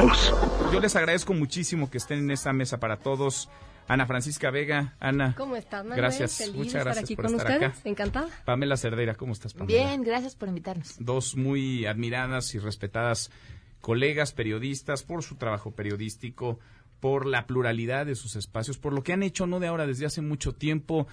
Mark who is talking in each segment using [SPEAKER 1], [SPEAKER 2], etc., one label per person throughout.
[SPEAKER 1] todos.
[SPEAKER 2] Yo les agradezco muchísimo que estén en esta mesa para todos. Ana Francisca Vega, Ana.
[SPEAKER 3] ¿Cómo estás, Manuel?
[SPEAKER 2] Gracias,
[SPEAKER 3] Feliz
[SPEAKER 2] muchas
[SPEAKER 3] estar
[SPEAKER 2] gracias
[SPEAKER 3] aquí
[SPEAKER 2] por
[SPEAKER 3] con
[SPEAKER 2] estar
[SPEAKER 3] ustedes.
[SPEAKER 2] acá.
[SPEAKER 3] Encantada.
[SPEAKER 2] Pamela Cerdeira, ¿cómo estás, Pamela?
[SPEAKER 4] Bien, gracias por invitarnos.
[SPEAKER 2] Dos muy admiradas y respetadas colegas periodistas por su trabajo periodístico, por la pluralidad de sus espacios, por lo que han hecho no de ahora, desde hace mucho tiempo.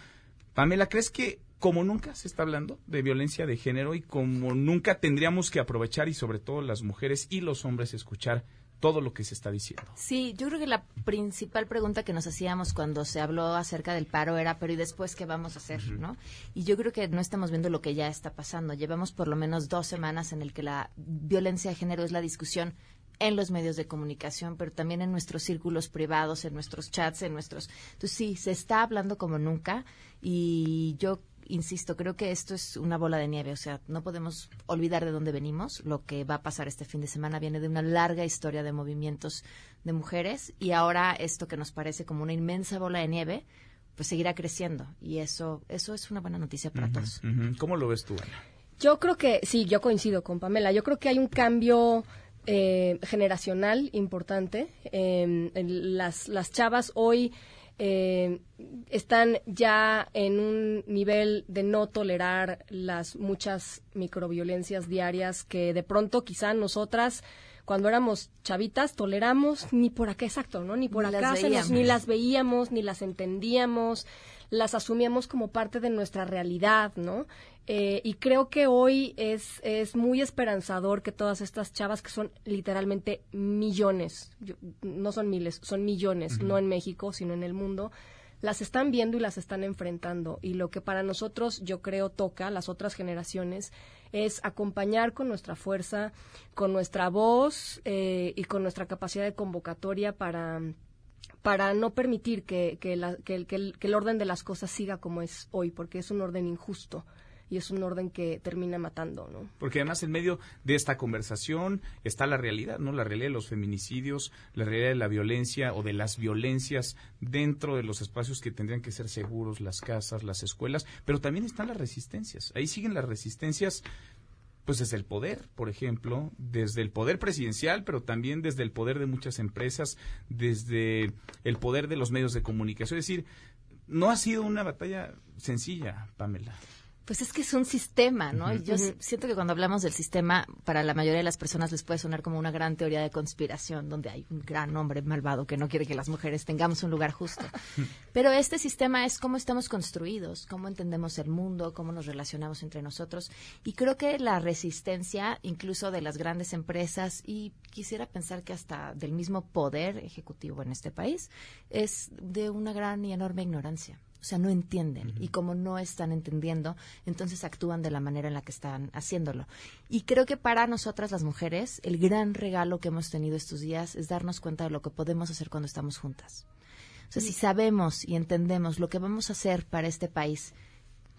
[SPEAKER 2] Pamela, ¿crees que como nunca se está hablando de violencia de género y como nunca tendríamos que aprovechar y sobre todo las mujeres y los hombres escuchar todo lo que se está diciendo?
[SPEAKER 4] Sí, yo creo que la principal pregunta que nos hacíamos cuando se habló acerca del paro era, pero ¿y después qué vamos a hacer? ¿no? Y yo creo que no estamos viendo lo que ya está pasando. Llevamos por lo menos dos semanas en el que la violencia de género es la discusión en los medios de comunicación, pero también en nuestros círculos privados, en nuestros chats, en nuestros... Entonces sí, se está hablando como nunca y yo insisto, creo que esto es una bola de nieve, o sea, no podemos olvidar de dónde venimos. Lo que va a pasar este fin de semana viene de una larga historia de movimientos de mujeres y ahora esto que nos parece como una inmensa bola de nieve, pues seguirá creciendo y eso eso es una buena noticia para todos.
[SPEAKER 2] ¿Cómo lo ves tú, Ana?
[SPEAKER 3] Yo creo que, sí, yo coincido con Pamela. Yo creo que hay un cambio eh, generacional importante. Eh, en las, las chavas hoy eh, están ya en un nivel de no tolerar las muchas microviolencias diarias que de pronto quizá nosotras cuando éramos chavitas toleramos ni por acá exacto, ¿no? Ni por
[SPEAKER 4] Ni las
[SPEAKER 3] acá se nos-
[SPEAKER 4] veíamos.
[SPEAKER 3] ni las veíamos, ni las entendíamos, las asumíamos como parte de nuestra realidad, ¿no? Eh, y creo que hoy es, es muy esperanzador que todas estas chavas, que son literalmente millones, yo- no son miles, son millones, no en México, sino en el mundo, las están viendo y las están enfrentando. Y lo que para nosotros, yo creo, toca, las otras generaciones, es acompañar con nuestra fuerza, con nuestra voz eh, y con nuestra capacidad de convocatoria para para no permitir que, que, la- que el, que el- que el orden de las cosas siga como es hoy, porque es un orden injusto y es un orden que termina matando, ¿no?
[SPEAKER 2] Porque además en medio de esta conversación está la realidad, ¿no? La realidad de los feminicidios, la realidad de la violencia o de las violencias dentro de los espacios que tendrían que ser seguros, las casas, las escuelas, pero también están las resistencias. Ahí siguen las resistencias pues desde el poder, por ejemplo, desde el poder presidencial, pero también desde el poder de muchas empresas, desde el poder de los medios de comunicación. Es decir, no ha sido una batalla sencilla, Pamela.
[SPEAKER 4] Pues es que es un sistema, ¿no? Yo siento que cuando hablamos del sistema, para la mayoría de las personas les puede sonar como una gran teoría de conspiración, donde hay un gran hombre malvado que no quiere que las mujeres tengamos un lugar justo. Pero este sistema es cómo estamos construidos, cómo entendemos el mundo, cómo nos relacionamos entre nosotros. Y creo que la resistencia, incluso de las grandes empresas, y quisiera pensar que hasta del mismo poder ejecutivo en este país, es de una gran y enorme ignorancia. O sea, no entienden. Y como no están entendiendo, entonces actúan de la manera en la que están haciéndolo. Y creo que para nosotras las mujeres, el gran regalo que hemos tenido estos días es darnos cuenta de lo que podemos hacer cuando estamos juntas. O sea, si sabemos y entendemos lo que vamos a hacer para este país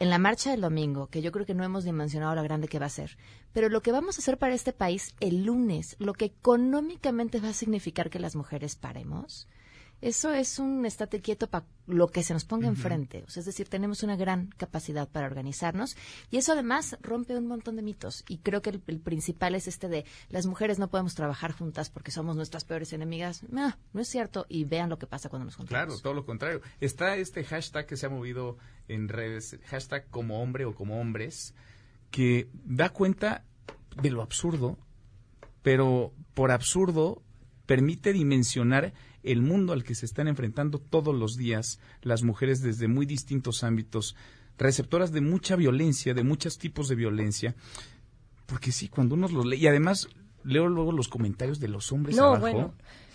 [SPEAKER 4] en la marcha del domingo, que yo creo que no hemos dimensionado lo grande que va a ser, pero lo que vamos a hacer para este país el lunes, lo que económicamente va a significar que las mujeres paremos, eso es un estate quieto para lo que se nos ponga enfrente. O sea, es decir, tenemos una gran capacidad para organizarnos y eso además rompe un montón de mitos. Y creo que el, el principal es este de las mujeres no podemos trabajar juntas porque somos nuestras peores enemigas. No, no es cierto. Y vean lo que pasa cuando nos juntamos.
[SPEAKER 2] Claro, todo lo contrario. Está este hashtag que se ha movido en redes, hashtag como hombre o como hombres, que da cuenta de lo absurdo, pero por absurdo permite dimensionar el mundo al que se están enfrentando todos los días las mujeres desde muy distintos ámbitos, receptoras de mucha violencia, de muchos tipos de violencia. Porque sí, cuando uno los lee, y además leo luego los comentarios de los hombres
[SPEAKER 3] No,
[SPEAKER 2] abajo.
[SPEAKER 3] bueno.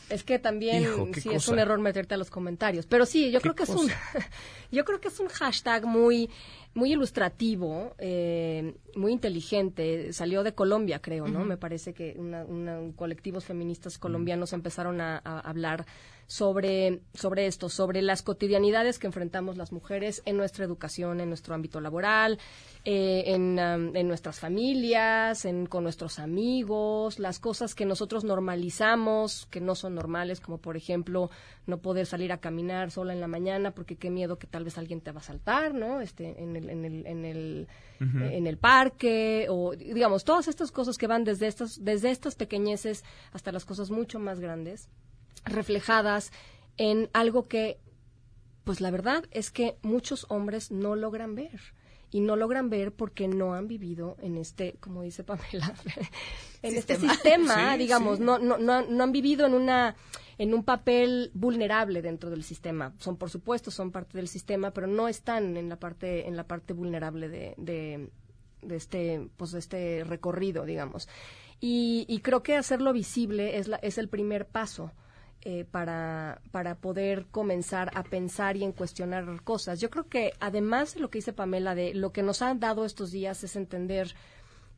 [SPEAKER 3] Es que también
[SPEAKER 2] Hijo,
[SPEAKER 3] sí es un error meterte a los comentarios, pero sí, yo creo que es un yo creo que es un hashtag muy muy ilustrativo, eh, muy inteligente. Salió de Colombia, creo, ¿no? Me parece que una, una- colectivos feministas colombianos empezaron a, a hablar sobre, sobre esto, sobre las cotidianidades que enfrentamos las mujeres en nuestra educación, en nuestro ámbito laboral, eh, en, en nuestras familias, en, con nuestros amigos, las cosas que nosotros normalizamos, que no son normales, como por ejemplo no poder salir a caminar sola en la mañana porque qué miedo que tal vez alguien te va a saltar, ¿no? Este, en, el, el, en el, en el, en el parque, o digamos, todas estas cosas que van desde estas, desde estas pequeñeces hasta las cosas mucho más grandes, reflejadas en algo que, pues la verdad es que muchos hombres no logran ver y no logran ver porque no han vivido en este, como dice Pamela, en este sistema, digamos, No, no, no, no han vivido en una en un papel vulnerable dentro del sistema. Son, por supuesto, son parte del sistema, pero no están en la parte, en la parte vulnerable de, de, este, pues, de este recorrido, digamos. Y, y, creo que hacerlo visible es, la, es el primer paso. Eh, para, para poder comenzar a pensar y en cuestionar cosas. Yo creo que además de lo que dice Pamela, de lo que nos han dado estos días es entender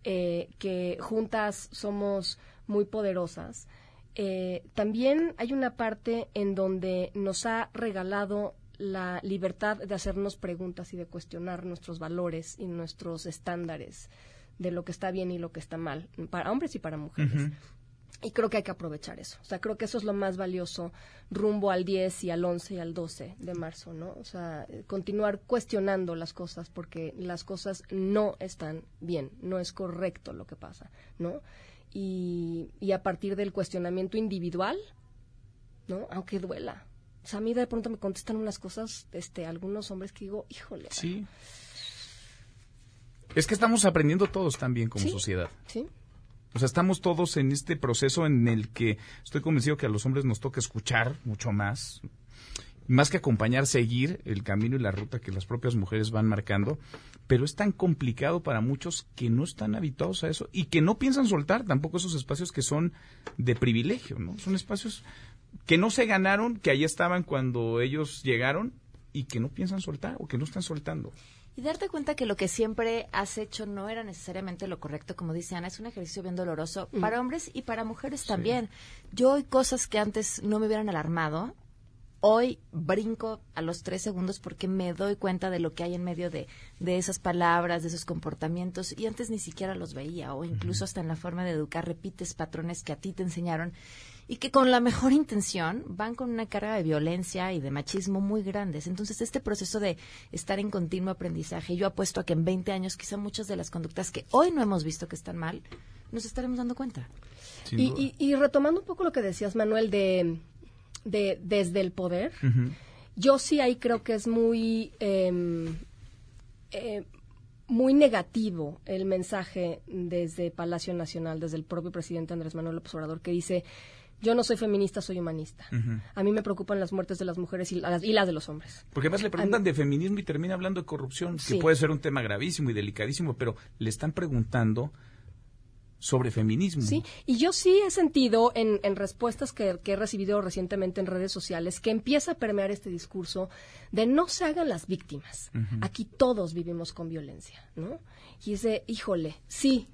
[SPEAKER 3] eh, que juntas somos muy poderosas. Eh, también hay una parte en donde nos ha regalado la libertad de hacernos preguntas y de cuestionar nuestros valores y nuestros estándares de lo que está bien y lo que está mal, para hombres y para mujeres. Y creo que hay que aprovechar eso. O sea, creo que eso es lo más valioso rumbo al 10 y al 11 y al 12 de marzo, ¿no? O sea, continuar cuestionando las cosas porque las cosas no están bien, no es correcto lo que pasa, ¿no? Y, y a partir del cuestionamiento individual, ¿no? Aunque duela. O sea, a mí de pronto me contestan unas cosas, este, algunos hombres que digo, híjole.
[SPEAKER 2] Sí. Es que estamos aprendiendo todos también como sociedad.
[SPEAKER 3] Sí.
[SPEAKER 2] O sea, estamos todos en este proceso en el que estoy convencido que a los hombres nos toca escuchar mucho más, más que acompañar, seguir el camino y la ruta que las propias mujeres van marcando, pero es tan complicado para muchos que no están habituados a eso y que no piensan soltar tampoco esos espacios que son de privilegio, ¿no? Son espacios que no se ganaron, que ahí estaban cuando ellos llegaron y que no piensan soltar o que no están soltando.
[SPEAKER 4] Y darte cuenta que lo que siempre has hecho no era necesariamente lo correcto, como dice Ana, es un ejercicio bien doloroso mm. para hombres y para mujeres también. Yo hay cosas que antes no me hubieran alarmado, hoy brinco a los tres segundos porque me doy cuenta de lo que hay en medio de, de esas palabras, de esos comportamientos, y antes ni siquiera los veía, o incluso hasta en la forma de educar repites patrones que a ti te enseñaron y que con la mejor intención van con una carga de violencia y de machismo muy grandes. Entonces, este proceso de estar en continuo aprendizaje, yo apuesto a que en 20 años quizá muchas de las conductas que hoy no hemos visto que están mal, nos estaremos dando cuenta.
[SPEAKER 3] Y, retomando un poco lo que decías, Manuel, de, de desde el poder, yo sí ahí creo que es muy... Em, eh, muy negativo el mensaje desde Palacio Nacional, desde el propio presidente Andrés Manuel López Obrador, que dice yo no soy feminista, soy humanista. A mí me preocupan las muertes de las mujeres y las, y las de los hombres.
[SPEAKER 2] Porque además le preguntan de feminismo y termina hablando de corrupción, que puede ser un tema gravísimo y delicadísimo, pero le están preguntando sobre feminismo.
[SPEAKER 3] Sí, y yo sí he sentido en, respuestas que, he recibido recientemente en redes sociales que empieza a permear este discurso de no se hagan las víctimas. Aquí todos vivimos con violencia, ¿no? Y dice, híjole, sí,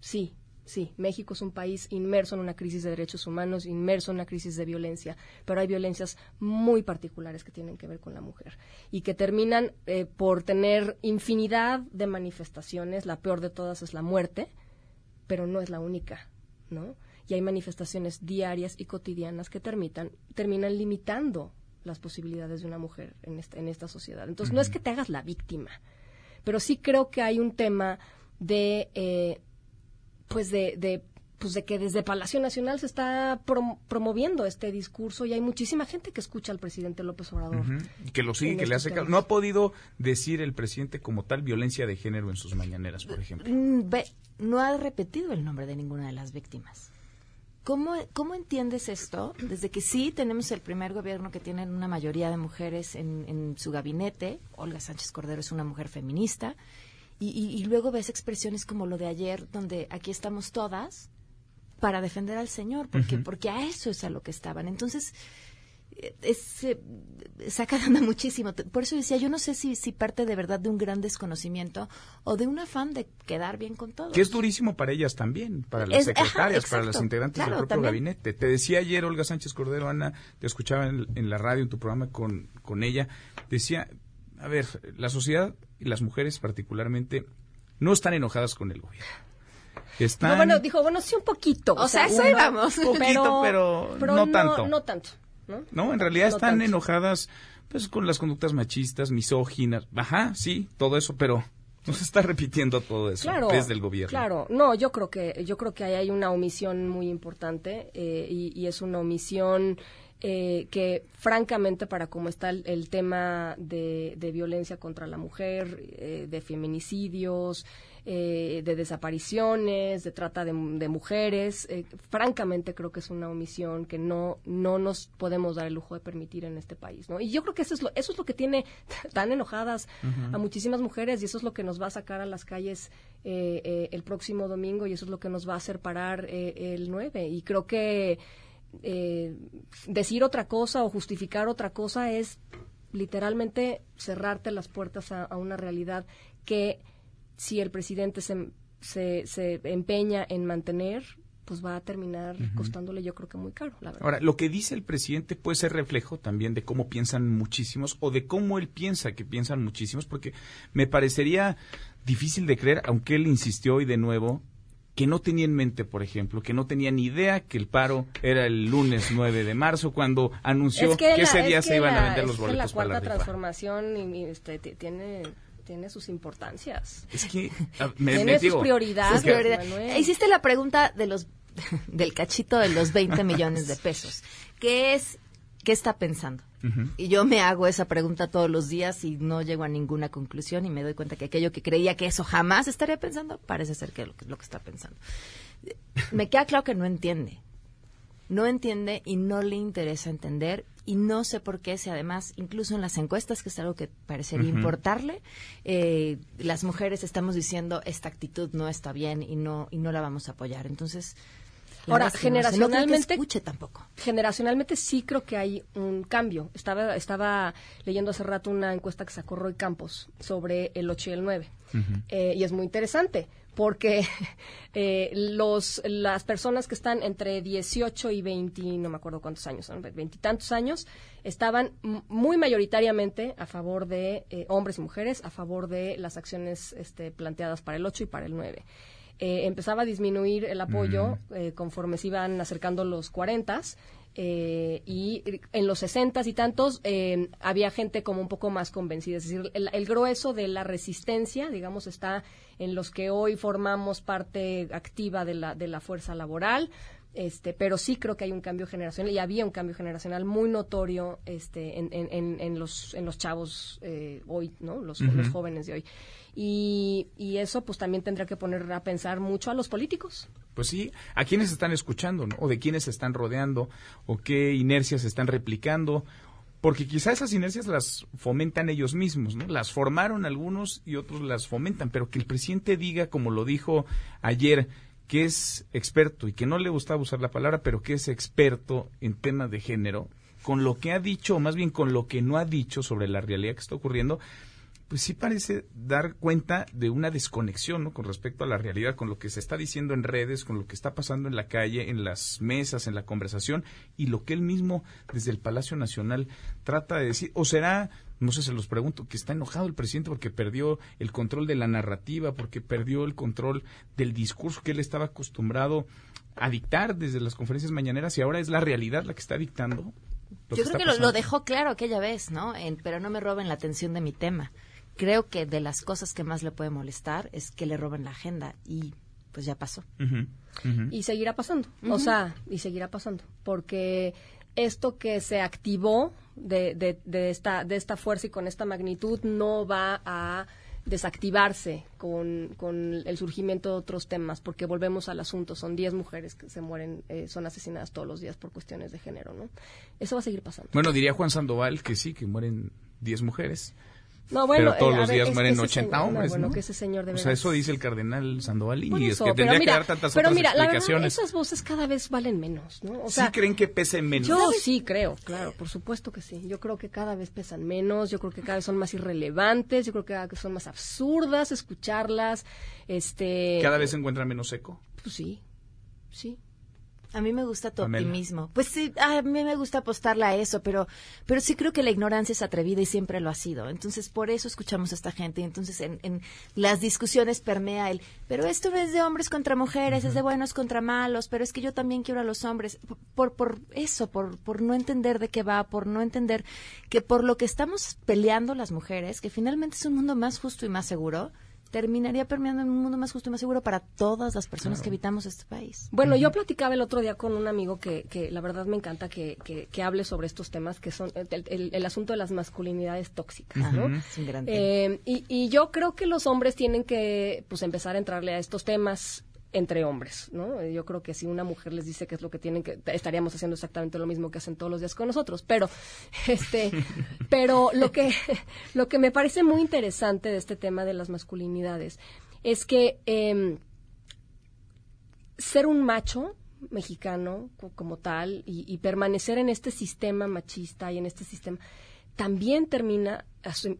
[SPEAKER 3] sí, Sí, México es un país inmerso en una crisis de derechos humanos, inmerso en una crisis de violencia, pero hay violencias muy particulares que tienen que ver con la mujer y que terminan eh, por tener infinidad de manifestaciones. La peor de todas es la muerte, pero no es la única, ¿no? Y hay manifestaciones diarias y cotidianas que terminan, terminan limitando las posibilidades de una mujer en esta, en esta sociedad. Entonces, no es que te hagas la víctima, pero sí creo que hay un tema de... Eh, pues de, de pues de que desde Palacio Nacional se está promoviendo este discurso y hay muchísima gente que escucha al presidente López Obrador.
[SPEAKER 2] Que lo sigue, que le hace caso. No ha podido decir el presidente como tal violencia de género en sus mañaneras, por ejemplo. Mm,
[SPEAKER 4] no ha repetido el nombre de ninguna de las víctimas. ¿Cómo, ¿Cómo entiendes esto? Desde que sí tenemos el primer gobierno que tiene una mayoría de mujeres en, en su gabinete, Olga Sánchez Cordero es una mujer feminista, y, luego ves expresiones como lo de ayer, donde aquí estamos todas para defender al Señor, porque, porque a eso es a lo que estaban. Entonces, es, eh, saca muchísimo. Por eso decía, yo no sé si, si parte de verdad de un gran desconocimiento o de un afán de quedar bien con todos.
[SPEAKER 2] Que es durísimo para ellas también, para las secretarias, para las integrantes del propio gabinete. Te decía ayer Olga Sánchez Cordero, Ana, te escuchaba en, en, la radio, en tu programa con, con ella, decía, a ver, la sociedad las mujeres particularmente no están enojadas con el gobierno. Están...
[SPEAKER 3] bueno, dijo, bueno, sí un poquito.
[SPEAKER 4] O, sea, eso
[SPEAKER 2] Un poquito, pero, no, tanto.
[SPEAKER 3] No tanto.
[SPEAKER 2] ¿no? en realidad están enojadas pues con las conductas machistas, misóginas, ajá, sí, todo eso, pero no se está repitiendo todo eso desde el gobierno.
[SPEAKER 3] Claro, no, yo creo que yo creo que ahí hay una omisión muy importante eh, y, es una omisión eh, que francamente para cómo está el, tema de, violencia contra la mujer, eh, de feminicidios, eh, de desapariciones, de trata de, mujeres. Eh, francamente creo que es una omisión que no, no nos podemos dar el lujo de permitir en este país. ¿no? Y yo creo que eso es lo, eso es lo que tiene tan enojadas a muchísimas mujeres y eso es lo que nos va a sacar a las calles eh, el próximo domingo y eso es lo que nos va a hacer parar el 9. Y creo que decir otra cosa o justificar otra cosa es literalmente cerrarte las puertas a una realidad que si el presidente se, se, empeña en mantener, pues va a terminar costándole yo creo que muy caro, la verdad.
[SPEAKER 2] Ahora, lo que dice el presidente puede ser reflejo también de cómo piensan muchísimos o de cómo él piensa que piensan muchísimos, porque me parecería difícil de creer, aunque él insistió hoy de nuevo, que no tenía en mente, por ejemplo, que no tenía ni idea que el paro era el lunes 9 de marzo cuando anunció que, ese día se iban a vender los boletos
[SPEAKER 3] la cuarta transformación y, este, tiene tiene sus importancias.
[SPEAKER 2] Es que
[SPEAKER 3] me, tiene sus prioridades.
[SPEAKER 4] Hiciste la pregunta de los del cachito de los 20 millones de pesos. ¿Qué es qué está pensando? Y yo me hago esa pregunta todos los días y no llego a ninguna conclusión y me doy cuenta que aquello que creía que eso jamás estaría pensando, parece ser que es lo, lo que está pensando. Me queda claro que no entiende. No entiende y no le interesa entender y no sé por qué, si además, incluso en las encuestas, que es algo que parecería importarle, eh, las mujeres estamos diciendo esta actitud no está bien y no, y no la vamos a apoyar. Entonces,
[SPEAKER 3] Ahora, generacionalmente,
[SPEAKER 4] escuche tampoco.
[SPEAKER 3] Generacionalmente sí creo que hay un cambio. Estaba, estaba leyendo hace rato una encuesta que sacó Roy Campos sobre el 8 y el 9. Eh, y es muy interesante porque eh, los, las personas que están entre 18 y 20, no me acuerdo cuántos años, veintitantos años, estaban muy mayoritariamente a favor de eh, hombres y mujeres, a favor de las acciones este, planteadas para el 8 y para el 9. Eh, empezaba a disminuir el apoyo conforme se iban acercando los 40 eh, y en los sesentas y tantos eh, había gente como un poco más convencida. Es decir, el, grueso de la resistencia, digamos, está en los que hoy formamos parte activa de la, de la fuerza laboral. Este, pero sí creo que hay un cambio generacional y había un cambio generacional muy notorio este, en, en, en los, en los chavos eh, hoy, ¿no? Los, los jóvenes de hoy. Y, y, eso pues también tendrá que poner a pensar mucho a los políticos.
[SPEAKER 2] Pues sí, a quienes están escuchando, ¿no? O de quiénes se están rodeando, o qué inercias están replicando, porque quizá esas inercias las fomentan ellos mismos, ¿no? Las formaron algunos y otros las fomentan, pero que el presidente diga, como lo dijo ayer, que es experto y que no le gustaba usar la palabra, pero que es experto en temas de género, con lo que ha dicho, o más bien con lo que no ha dicho sobre la realidad que está ocurriendo, pues sí parece dar cuenta de una desconexión ¿no? con respecto a la realidad, con lo que se está diciendo en redes, con lo que está pasando en la calle, en las mesas, en la conversación y lo que él mismo desde el Palacio Nacional trata de decir. ¿O será, no sé, se los pregunto, que está enojado el presidente porque perdió el control de la narrativa, porque perdió el control del discurso que él estaba acostumbrado a dictar desde las conferencias mañaneras y ahora es la realidad la que está dictando?
[SPEAKER 4] Yo creo que lo, dejó claro aquella vez, ¿no? pero no me roben la atención de mi tema creo que de las cosas que más le puede molestar es que le roben la agenda y pues ya pasó.
[SPEAKER 3] Y seguirá pasando, o sea, y seguirá pasando, porque esto que se activó de, de, esta, de esta fuerza y con esta magnitud no va a desactivarse con, con, el surgimiento de otros temas, porque volvemos al asunto, son 10 mujeres que se mueren, eh, son asesinadas todos los días por cuestiones de género, ¿no? Eso va a seguir pasando.
[SPEAKER 2] Bueno, diría Juan Sandoval que sí, que mueren 10 mujeres.
[SPEAKER 3] No, bueno,
[SPEAKER 2] pero todos eh, los días mueren 80 hombres.
[SPEAKER 3] bueno, que ese señor
[SPEAKER 2] O sea, eso dice el cardenal Sandoval y es que tendría que dar tantas pero mira, explicaciones.
[SPEAKER 3] esas voces cada vez valen menos, ¿no?
[SPEAKER 2] O ¿Sí creen que pesen menos?
[SPEAKER 3] Yo sí creo, claro, por supuesto que sí. Yo creo que cada vez pesan menos, yo creo que cada vez son más irrelevantes, yo creo que cada vez son más absurdas escucharlas. Este.
[SPEAKER 2] ¿Cada vez se encuentran menos eco?
[SPEAKER 3] Pues sí, sí.
[SPEAKER 4] A mí me gusta tu optimismo. Pues sí, a mí me gusta apostarle a eso, pero, pero sí creo que la ignorancia es atrevida y siempre lo ha sido. Entonces, por eso escuchamos a esta gente. Y entonces, en, en las discusiones permea el, pero esto es de hombres contra mujeres, es de buenos contra malos, pero es que yo también quiero a los hombres. Por, por eso, por, por no entender de qué va, por no entender que por lo que estamos peleando las mujeres, que finalmente es un mundo más justo y más seguro, terminaría permeando en un mundo más justo y más seguro para todas las personas que habitamos este país.
[SPEAKER 3] Bueno, yo platicaba el otro día con un amigo que, que la verdad me encanta que, que, hable sobre estos temas, que son el, asunto de las masculinidades tóxicas, ¿no? Eh, y, y yo creo que los hombres tienen que pues empezar a entrarle a estos temas entre hombres, ¿no? Yo creo que si una mujer les dice qué es lo que tienen que estaríamos haciendo exactamente lo mismo que hacen todos los días con nosotros, pero este pero lo que lo que me parece muy interesante de este tema de las masculinidades es que em, ser un macho mexicano como tal y, permanecer en este sistema machista y en este sistema también termina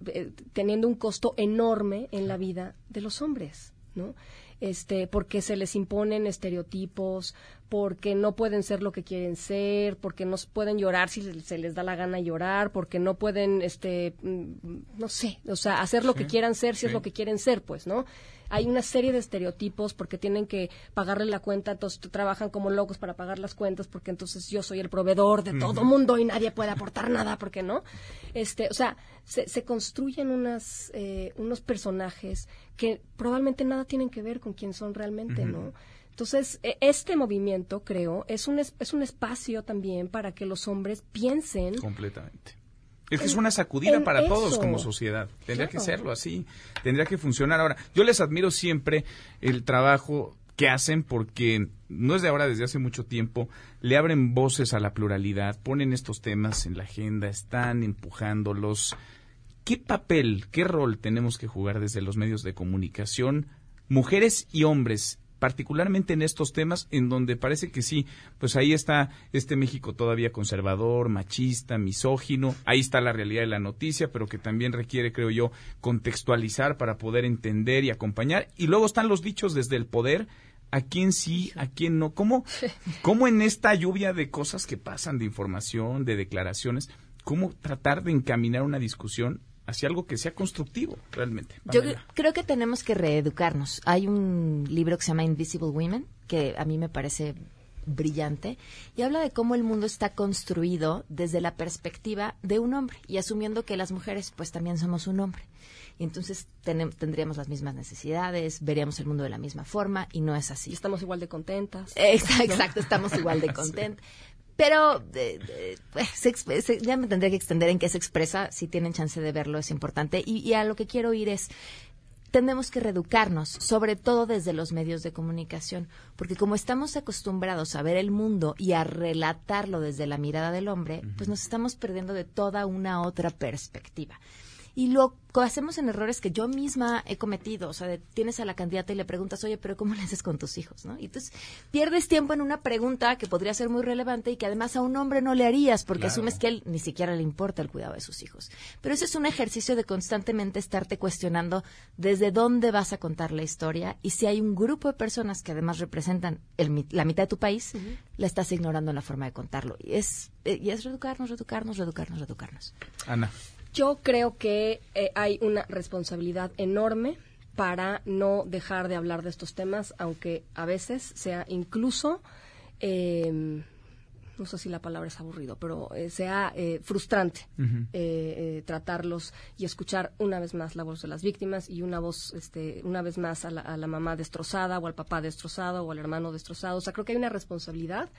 [SPEAKER 3] eh, teniendo un costo enorme en la vida de los hombres, ¿no? este, porque se les imponen estereotipos, porque no pueden ser lo que quieren ser, porque no pueden llorar si se les da la gana llorar, porque no pueden, este, mm, no sé, o sea, hacer lo que quieran ser si es lo que quieren ser, pues, ¿no? hay una serie de estereotipos porque tienen que pagarle la cuenta, entonces trabajan como locos para pagar las cuentas porque entonces yo soy el proveedor de todo mundo y nadie puede aportar nada, porque no? Este, o sea, se, construyen unas, eh, unos personajes que probablemente nada tienen que ver con quién son realmente, ¿no? Entonces, e, este movimiento, creo, es un, es un espacio también para que los hombres piensen.
[SPEAKER 2] Completamente es que es una sacudida para todos como sociedad. Tendría que serlo así. Tendría que funcionar. Ahora, yo les admiro siempre el trabajo que hacen porque no es de ahora, desde hace mucho tiempo, le abren voces a la pluralidad, ponen estos temas en la agenda, están empujándolos. ¿Qué papel, qué rol tenemos que jugar desde los medios de comunicación, mujeres y hombres, particularmente en estos temas en donde parece que sí, pues ahí está este México todavía conservador, machista, misógino, ahí está la realidad de la noticia, pero que también requiere, creo yo, contextualizar para poder entender y acompañar. Y luego están los dichos desde el poder, a quién sí, a quién no. ¿Cómo, cómo en esta lluvia de cosas que pasan, de información, de declaraciones, cómo tratar de encaminar una discusión hacia algo que sea constructivo realmente.
[SPEAKER 4] Yo creo que tenemos que reeducarnos. Hay un libro que se llama Invisible Women, que a mí me parece brillante, y habla de cómo el mundo está construido desde la perspectiva de un hombre, y asumiendo que las mujeres pues también somos un hombre. Y entonces tendríamos las mismas necesidades, veríamos el mundo de la misma forma, y no es así. Y
[SPEAKER 3] estamos igual de contentas.
[SPEAKER 4] Exacto, estamos igual de contentas. Pero eh, pues, ya me tendría que extender en qué se expresa. Si tienen chance de verlo, es importante. Y, a lo que quiero ir es, tenemos que reeducarnos, sobre todo desde los medios de comunicación, porque como estamos acostumbrados a ver el mundo y a relatarlo desde la mirada del hombre, pues nos estamos perdiendo de toda una otra perspectiva. Y lo hacemos en errores que yo misma he cometido. O sea, tienes a la candidata y le preguntas, oye, pero ¿cómo le haces con tus hijos? ¿no? Y entonces pierdes tiempo en una pregunta que podría ser muy relevante y que además a un hombre no le harías porque asumes que él ni siquiera le importa el cuidado de sus hijos. Pero ese es un ejercicio de constantemente estarte cuestionando desde dónde vas a contar la historia y si hay un grupo de personas que además representan la mitad de tu país, la estás ignorando en la forma de contarlo. Y es, eh, y es reeducarnos, reeducarnos, reeducarnos, reeducarnos.
[SPEAKER 2] Ana.
[SPEAKER 3] Yo creo que eh, hay una responsabilidad enorme para no dejar de hablar de estos temas, aunque a veces sea incluso, em, no sé si la palabra es aburrido, pero eh, sea eh, frustrante tratarlos y escuchar una vez más la voz de las víctimas y una voz, este, una vez más a la, a la mamá destrozada o al papá destrozado o al hermano destrozado. O sea, creo que hay una responsabilidad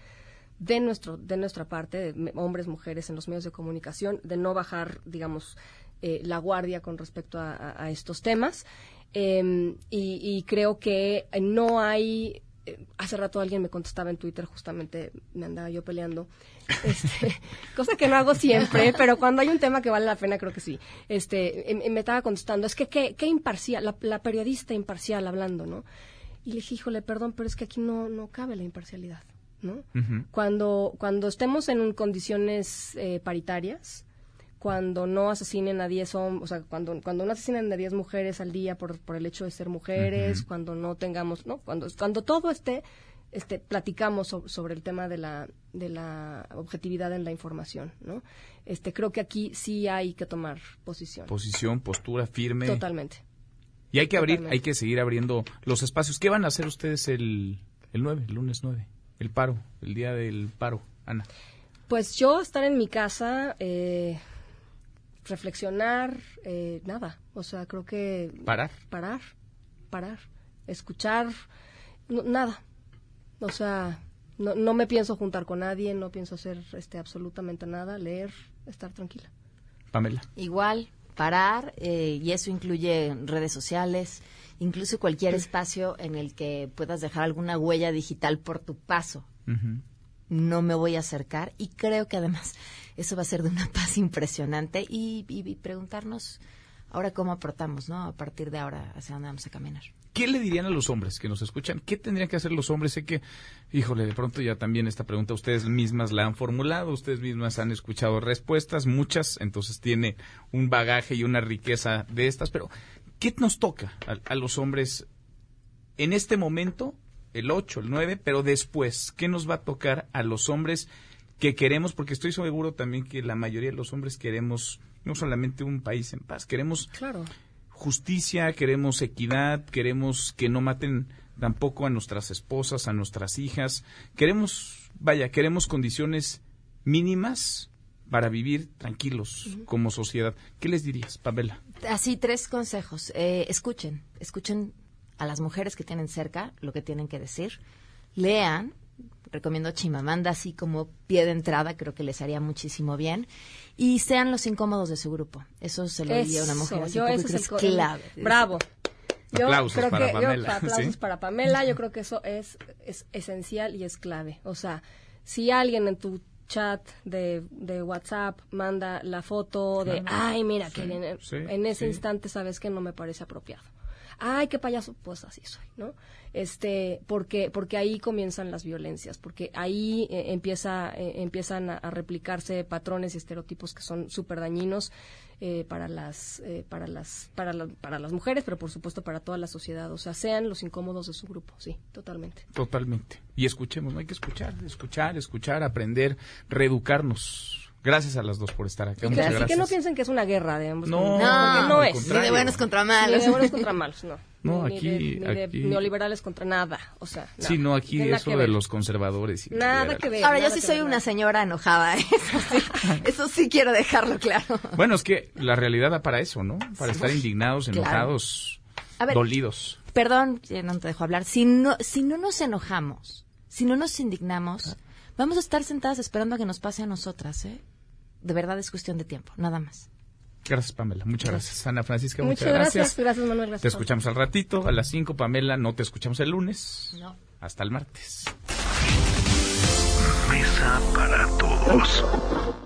[SPEAKER 3] de nuestro de nuestra parte de hombres mujeres en los medios de comunicación de no bajar digamos eh, la guardia con respecto a, estos temas. Em, y, creo que no hay eh, hace rato alguien me contestaba en Twitter justamente me andaba yo peleando este, cosa que no hago siempre pero cuando hay un tema que vale la pena creo que sí. Este em, me estaba contestando es que qué, imparcial la, la, periodista imparcial hablando no y le dije híjole perdón pero es que aquí no no cabe la imparcialidad ¿no? Cuando cuando estemos en condiciones eh, paritarias, cuando no asesinen a 10 hombres, o sea, cuando, cuando no asesinen a 10 mujeres al día por, por el hecho de ser mujeres, cuando no tengamos, ¿no? Cuando, cuando todo esté este, platicamos sobre el tema de la, de la objetividad en la información, ¿no? Este, creo que aquí sí hay que tomar posición.
[SPEAKER 2] Posición, postura firme.
[SPEAKER 3] Totalmente.
[SPEAKER 2] Y hay que abrir, hay que seguir abriendo los espacios. ¿Qué van a hacer ustedes el, el 9, el lunes 9? El paro, el día del paro, Ana.
[SPEAKER 3] Pues yo estar en mi casa, eh, reflexionar, eh, nada. O sea, creo que...
[SPEAKER 2] Parar.
[SPEAKER 3] Parar, parar. Escuchar, nada o sea, no, no me pienso juntar con nadie, no pienso hacer este absolutamente nada, leer, estar tranquila.
[SPEAKER 2] Pamela.
[SPEAKER 4] Igual, parar, eh, y eso incluye redes sociales, incluso cualquier espacio en el que puedas dejar alguna huella digital por tu paso. No me voy a acercar y creo que además eso va a ser de una paz impresionante y, y preguntarnos ahora cómo aportamos, ¿no? A partir de ahora, hacia dónde vamos a caminar.
[SPEAKER 2] ¿Qué le dirían a los hombres que nos escuchan? ¿Qué tendrían que hacer los hombres? Sé que, híjole, de pronto ya también esta pregunta ustedes mismas la han formulado, ustedes mismas han escuchado respuestas, muchas, entonces tiene un bagaje y una riqueza de estas, pero ¿qué nos toca a, los hombres en este momento, el 8, el 9, pero después, ¿qué nos va a tocar a los hombres que queremos? Porque estoy seguro también que la mayoría de los hombres queremos no solamente un país en paz, queremos
[SPEAKER 3] claro
[SPEAKER 2] justicia, queremos equidad, queremos que no maten tampoco a nuestras esposas, a nuestras hijas. Queremos, vaya, queremos condiciones mínimas para vivir tranquilos como sociedad. ¿Qué les dirías, Pamela?
[SPEAKER 4] Así, tres consejos. Eh, escuchen, escuchen a las mujeres que tienen cerca lo que tienen que decir. Lean, recomiendo Chimamanda así como pie de entrada, creo que les haría muchísimo bien. Y sean los incómodos de su grupo. Eso se lo diría a una mujer así, es, clave.
[SPEAKER 3] Bravo.
[SPEAKER 2] Yo aplausos
[SPEAKER 3] creo
[SPEAKER 2] para
[SPEAKER 3] que,
[SPEAKER 2] Pamela.
[SPEAKER 3] aplausos para Pamela. Yo creo que eso es, es esencial y es clave. O sea, si alguien en tu chat de, de WhatsApp manda la foto de, ay, mira, que en ese instante sabes que no me parece apropiado ay, qué payaso, pues así soy, ¿no? Este, porque, porque ahí comienzan las violencias, porque ahí eh, empieza, eh, empiezan a, replicarse patrones y estereotipos que son súper dañinos eh, para las, para las, para, para las mujeres, pero por supuesto para toda la sociedad. O sea, sean los incómodos de su grupo, sí, totalmente.
[SPEAKER 2] Totalmente. Y escuchemos, no hay que escuchar, escuchar, escuchar, aprender, reeducarnos Gracias a las dos por estar aquí.
[SPEAKER 3] Muchas
[SPEAKER 2] gracias.
[SPEAKER 3] que no piensen que es una guerra de ambos.
[SPEAKER 2] No,
[SPEAKER 3] no, no es.
[SPEAKER 4] Ni de buenos contra malos.
[SPEAKER 3] Ni de buenos contra malos, no.
[SPEAKER 2] No,
[SPEAKER 3] ni,
[SPEAKER 2] aquí,
[SPEAKER 3] de, neoliberales contra nada, o sea.
[SPEAKER 2] Sí, no, aquí eso de los conservadores. Y
[SPEAKER 3] nada que ver.
[SPEAKER 4] Ahora, yo sí soy una señora enojada, ¿eh? eso sí, eso sí quiero dejarlo claro.
[SPEAKER 2] Bueno, es que la realidad da para eso, ¿no? Para estar indignados, enojados, dolidos.
[SPEAKER 4] Perdón, no te dejo hablar. Si no, si no nos enojamos, si no nos indignamos, vamos a estar sentadas esperando a que nos pase a nosotras, ¿eh? De verdad es cuestión de tiempo, nada más.
[SPEAKER 2] Gracias, Pamela. Muchas gracias. Ana Francisca,
[SPEAKER 3] muchas,
[SPEAKER 2] muchas
[SPEAKER 3] gracias. Gracias, Manuel. Gracias,
[SPEAKER 2] te escuchamos al ratito, a las 5, Pamela. No te escuchamos el lunes.
[SPEAKER 4] No.
[SPEAKER 2] Hasta el martes.
[SPEAKER 1] Mesa para todos.